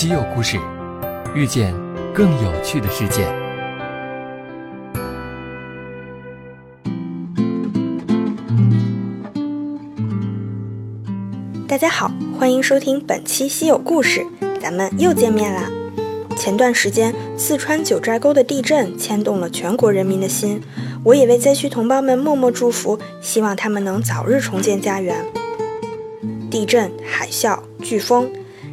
稀有故事，遇见更有趣的世界。大家好，欢迎收听本期稀有故事，咱们又见面啦。前段时间，四川九寨沟的地震牵动了全国人民的心，我也为灾区同胞们默默祝福，希望他们能早日重建家园。地震、海啸、飓风，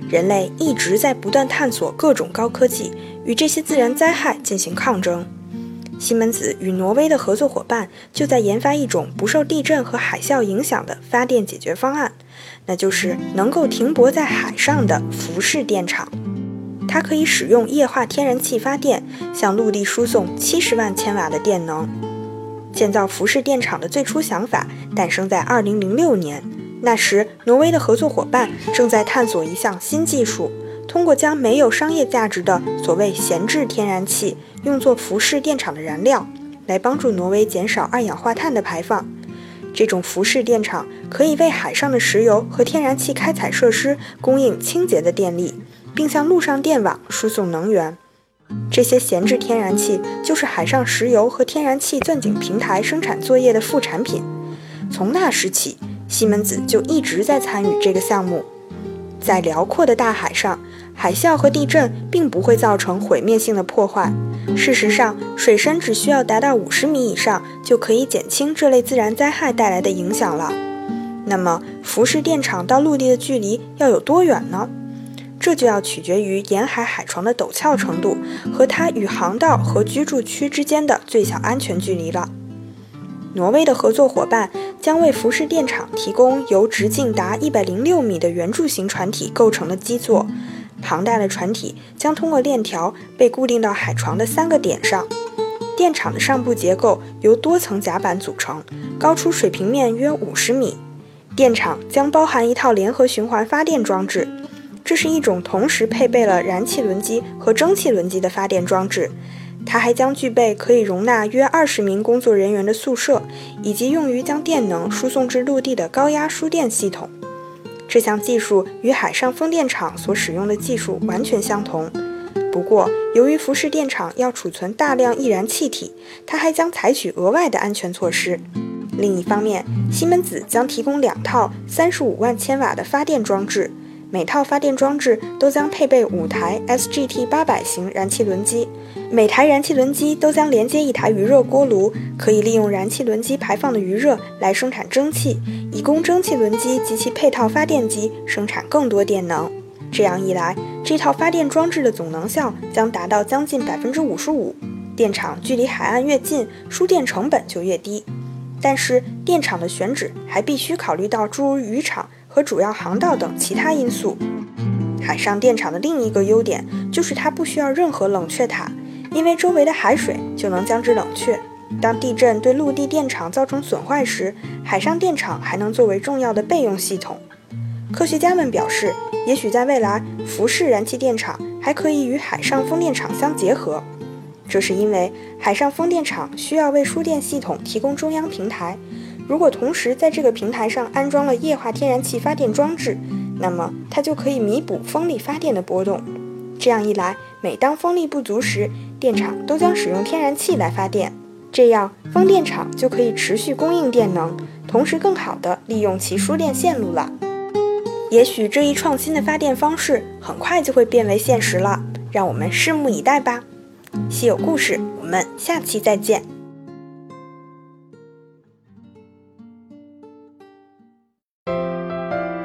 人类一直在不断探索各种高科技，与这些自然灾害进行抗争。西门子与挪威的合作伙伴就在研发一种不受地震和海啸影响的发电解决方案，那就是能够停泊在海上的浮式电厂。它可以使用液化天然气发电，向陆地输送七十万千瓦的电能。建造浮式电厂的最初想法诞生在二零零六年，那时挪威的合作伙伴正在探索一项新技术。通过将没有商业价值的所谓闲置天然气用作浮式电厂的燃料，来帮助挪威减少二氧化碳的排放。这种浮式电厂可以为海上的石油和天然气开采设施供应清洁的电力，并向陆上电网输送能源。这些闲置天然气就是海上石油和天然气钻井平台生产作业的副产品。从那时起，西门子就一直在参与这个项目。在辽阔的大海上，海啸和地震并不会造成毁灭性的破坏。事实上，水深只需要达到五十米以上，就可以减轻这类自然灾害带来的影响了。那么，浮式电厂到陆地的距离要有多远呢？这就要取决于沿海海床的陡峭程度和它与航道和居住区之间的最小安全距离了。挪威的合作伙伴将为浮式电厂提供由直径达一百零六米的圆柱形船体构成的基座，庞大的船体将通过链条被固定到海床的三个点上。电厂的上部结构由多层甲板组成，高出水平面约五十米。电厂将包含一套联合循环发电装置，这是一种同时配备了燃气轮机和蒸汽轮机的发电装置。它还将具备可以容纳约二十名工作人员的宿舍，以及用于将电能输送至陆地的高压输电系统。这项技术与海上风电场所使用的技术完全相同。不过，由于浮式电厂要储存大量易燃气体，它还将采取额外的安全措施。另一方面，西门子将提供两套三十五万千瓦的发电装置。每套发电装置都将配备五台 SGT 八百型燃气轮机，每台燃气轮机都将连接一台余热锅炉，可以利用燃气轮机排放的余热来生产蒸汽，以供蒸汽轮机及其配套发电机生产更多电能。这样一来，这套发电装置的总能效将达到将近百分之五十五。电厂距离海岸越近，输电成本就越低。但是，电厂的选址还必须考虑到诸如渔场。和主要航道等其他因素。海上电厂的另一个优点就是它不需要任何冷却塔，因为周围的海水就能将之冷却。当地震对陆地电厂造成损坏时，海上电厂还能作为重要的备用系统。科学家们表示，也许在未来，浮式燃气电厂还可以与海上风电场相结合。这是因为海上风电场需要为输电系统提供中央平台。如果同时在这个平台上安装了液化天然气发电装置，那么它就可以弥补风力发电的波动。这样一来，每当风力不足时，电厂都将使用天然气来发电，这样风电场就可以持续供应电能，同时更好地利用其输电线路了。也许这一创新的发电方式很快就会变为现实了，让我们拭目以待吧。稀有故事，我们下期再见。